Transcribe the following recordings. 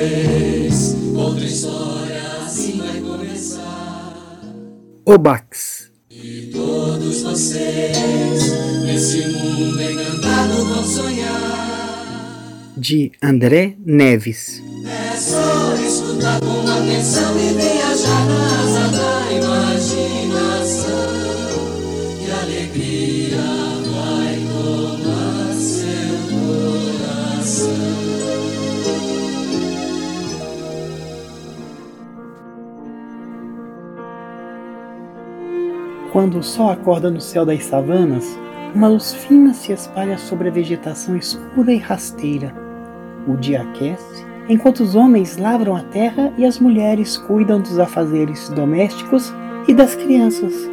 vez. Outra história assim vai começar. Obax. E todos vocês, nesse mundo encantado, vão sonhar. De André Neves. É só escutar com atenção e viajar Quando o sol acorda no céu das savanas, uma luz fina se espalha sobre a vegetação escura e rasteira. O dia aquece, enquanto os homens lavram a terra e as mulheres cuidam dos afazeres domésticos e das crianças.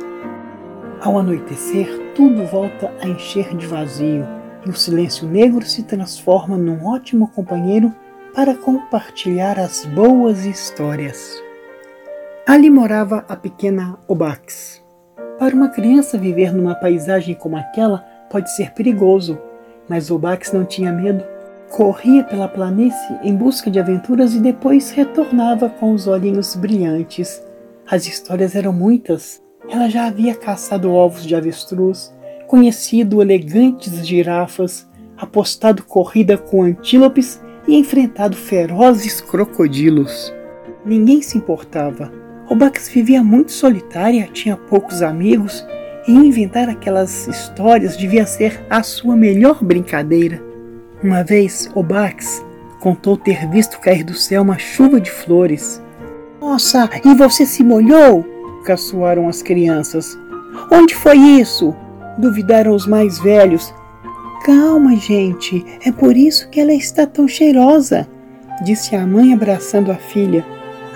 Ao anoitecer, tudo volta a encher de vazio e o silêncio negro se transforma num ótimo companheiro para compartilhar as boas histórias. Ali morava a pequena Obax. Para uma criança viver numa paisagem como aquela pode ser perigoso, mas Obax não tinha medo. Corria pela planície em busca de aventuras e depois retornava com os olhinhos brilhantes. As histórias eram muitas. Ela já havia caçado ovos de avestruz, conhecido elegantes girafas, apostado corrida com antílopes e enfrentado ferozes crocodilos. Ninguém se importava. Obax vivia muito solitária, tinha poucos amigos e inventar aquelas histórias devia ser a sua melhor brincadeira. Uma vez, Obax contou ter visto cair do céu uma chuva de flores. Nossa, e você se molhou? caçoaram as crianças. Onde foi isso? duvidaram os mais velhos. Calma, gente, é por isso que ela está tão cheirosa, disse a mãe abraçando a filha.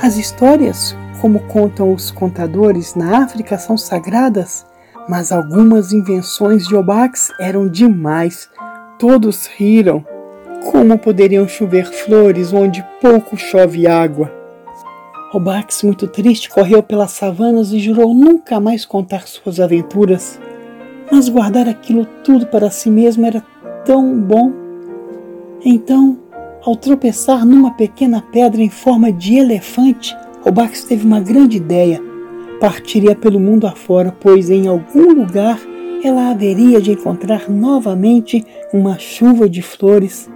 As histórias, como contam os contadores na África, são sagradas, mas algumas invenções de Obax eram demais. Todos riram. Como poderiam chover flores onde pouco chove água? Obax, muito triste, correu pelas savanas e jurou nunca mais contar suas aventuras. Mas guardar aquilo tudo para si mesmo era tão bom. Então, ao tropeçar numa pequena pedra em forma de elefante, Obax teve uma grande ideia. Partiria pelo mundo afora, pois em algum lugar ela haveria de encontrar novamente uma chuva de flores.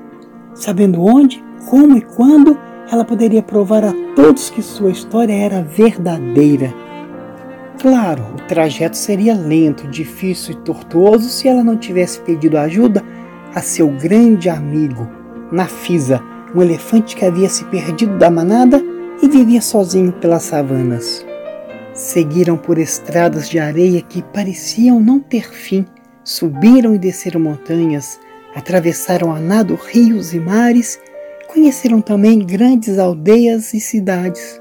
Sabendo onde, como e quando, ela poderia provar a todos que sua história era verdadeira. Claro, o trajeto seria lento, difícil e tortuoso se ela não tivesse pedido ajuda a seu grande amigo, Nafisa, um elefante que havia se perdido da manada e vivia sozinho pelas savanas. Seguiram por estradas de areia que pareciam não ter fim, subiram e desceram montanhas, atravessaram a nado rios e mares, conheceram também grandes aldeias e cidades.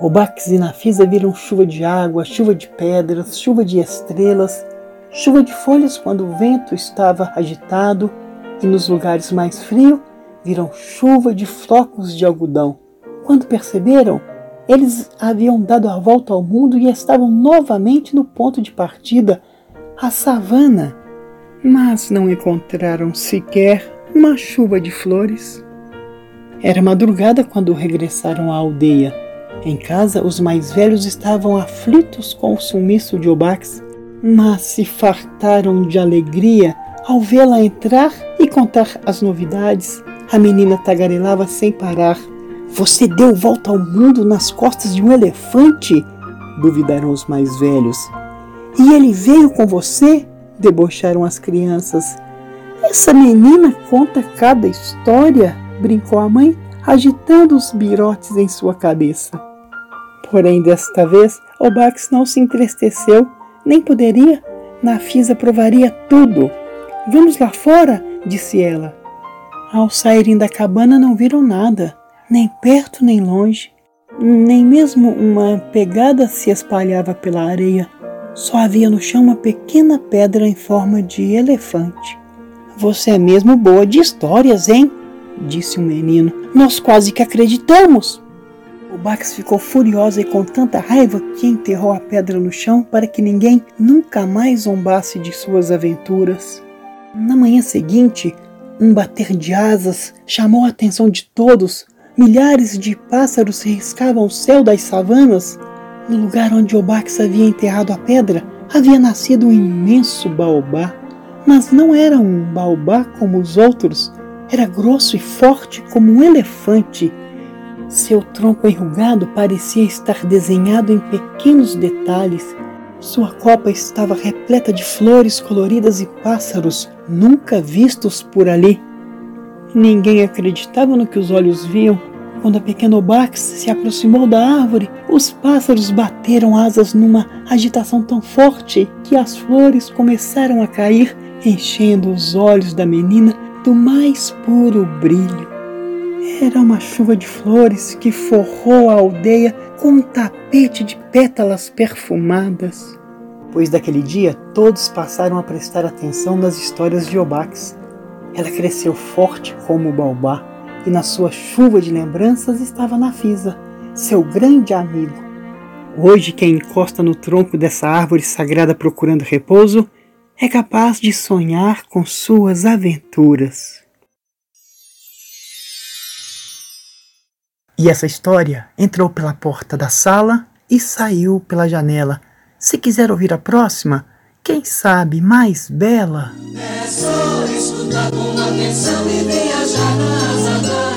Obax e Nafisa viram chuva de água, chuva de pedras, chuva de estrelas, chuva de folhas quando o vento estava agitado, e nos lugares mais frios viram chuva de flocos de algodão. Quando perceberam, eles haviam dado a volta ao mundo e estavam novamente no ponto de partida, a savana, mas não encontraram sequer uma chuva de flores. Era madrugada quando regressaram à aldeia. Em casa, os mais velhos estavam aflitos com o sumiço de Obax, mas se fartaram de alegria ao vê-la entrar e contar as novidades. A menina tagarelava sem parar. Você deu volta ao mundo nas costas de um elefante? duvidaram os mais velhos. E ele veio com você? debocharam as crianças. Essa menina conta cada história, brincou a mãe, agitando os birotes em sua cabeça. Porém, desta vez, Obax não se entristeceu, nem poderia. Nafisa provaria tudo. Vamos lá fora, disse ela. Ao saírem da cabana, não viram nada, nem perto nem longe. Nem mesmo uma pegada se espalhava pela areia. Só havia no chão uma pequena pedra em forma de elefante. Você é mesmo boa de histórias, hein? disse o menino. Nós quase que acreditamos. O Bax ficou furiosa e com tanta raiva que enterrou a pedra no chão para que ninguém nunca mais zombasse de suas aventuras. Na manhã seguinte, um bater de asas chamou a atenção de todos. Milhares de pássaros riscavam o céu das savanas. No lugar onde Obax havia enterrado a pedra, havia nascido um imenso baobá. Mas não era um baobá como os outros, era grosso e forte como um elefante. Seu tronco enrugado parecia estar desenhado em pequenos detalhes. Sua copa estava repleta de flores coloridas e pássaros nunca vistos por ali. Ninguém acreditava no que os olhos viam. Quando a pequena Obax se aproximou da árvore, os pássaros bateram asas numa agitação tão forte que as flores começaram a cair, enchendo os olhos da menina do mais puro brilho. Era uma chuva de flores que forrou a aldeia com um tapete de pétalas perfumadas. Pois daquele dia todos passaram a prestar atenção nas histórias de Obax. Ela cresceu forte como o baobá e na sua chuva de lembranças estava Nafisa, seu grande amigo. Hoje, quem encosta no tronco dessa árvore sagrada procurando repouso é capaz de sonhar com suas aventuras. E essa história entrou pela porta da sala e saiu pela janela. Se quiser ouvir a próxima, quem sabe mais bela? É só escutar com atenção e viajar na asa da